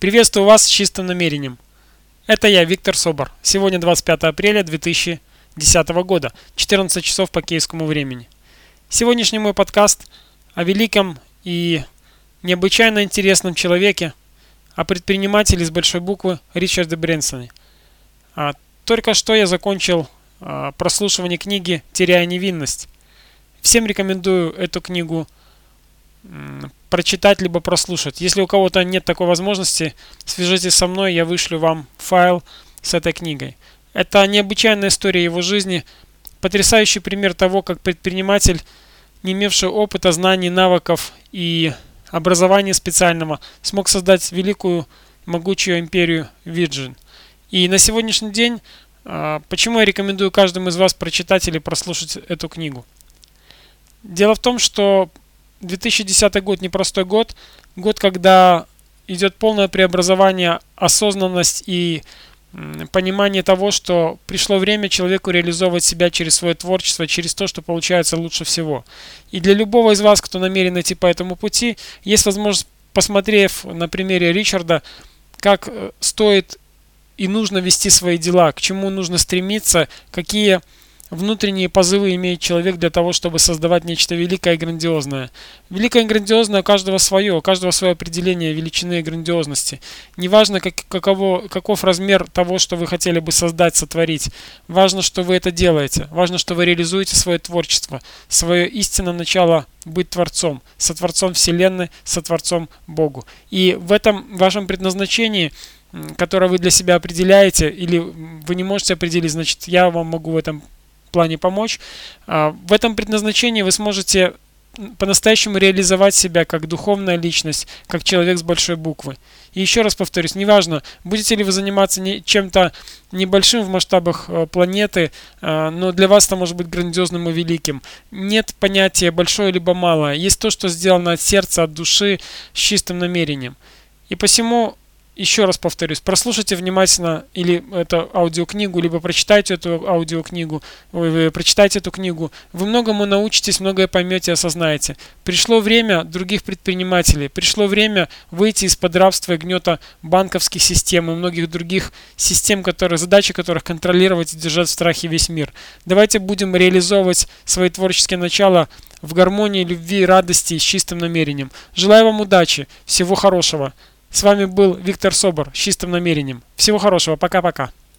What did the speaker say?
Приветствую вас с чистым намерением. Это я, Виктор Собор. Сегодня 25 апреля 2010 года, 14 часов по киевскому времени. Сегодняшний мой подкаст о великом и необычайно интересном человеке, о предпринимателе с большой буквы Ричарде Брэнсоне. А, только что я закончил а, прослушивание книги «Теряя невинность». Всем рекомендую эту книгу прочитать либо прослушать. Если у кого-то нет такой возможности, свяжитесь со мной, я вышлю вам файл с этой книгой. Это необычайная история его жизни, потрясающий пример того, как предприниматель, не имевший опыта, знаний, навыков и образования специального, смог создать великую могучую империю Virgin. И на сегодняшний день, а, почему я рекомендую каждому из вас прочитать или прослушать эту книгу? Дело в том, что 2010 год непростой год, год, когда идет полное преобразование, осознанность и понимание того, что пришло время человеку реализовывать себя через свое творчество, через то, что получается лучше всего. И для любого из вас, кто намерен идти по этому пути, есть возможность, посмотрев на примере Ричарда, как э, стоит и нужно вести свои дела, к чему нужно стремиться, какие внутренние позывы имеет человек для того, чтобы создавать нечто великое и грандиозное. Великое и грандиозное у каждого свое, у каждого свое определение величины и грандиозности. Неважно, как, каково, каков размер того, что вы хотели бы создать, сотворить. Важно, что вы это делаете. Важно, что вы реализуете свое творчество, свое истинное начало быть Творцом, сотворцом Вселенной, сотворцом Богу. И в этом вашем предназначении которое вы для себя определяете, или вы не можете определить, значит, я вам могу в этом плане помочь. А, в этом предназначении вы сможете по-настоящему реализовать себя как духовная личность, как человек с большой буквы. И еще раз повторюсь, неважно, будете ли вы заниматься чем-то небольшим в масштабах э, планеты, э, но для вас это может быть грандиозным и великим. Нет понятия большое либо малое. Есть то, что сделано от сердца, от души, с чистым намерением. И посему еще раз повторюсь, прослушайте внимательно или эту аудиокнигу, либо прочитайте эту аудиокнигу, прочитайте эту книгу. Вы многому научитесь, многое поймете, осознаете. Пришло время других предпринимателей, пришло время выйти из-под рабства и гнета банковских систем и многих других систем, которые, задачи которых контролировать и держать в страхе весь мир. Давайте будем реализовывать свои творческие начала в гармонии, любви, радости и с чистым намерением. Желаю вам удачи, всего хорошего. С вами был Виктор Собор с чистым намерением. Всего хорошего, пока-пока.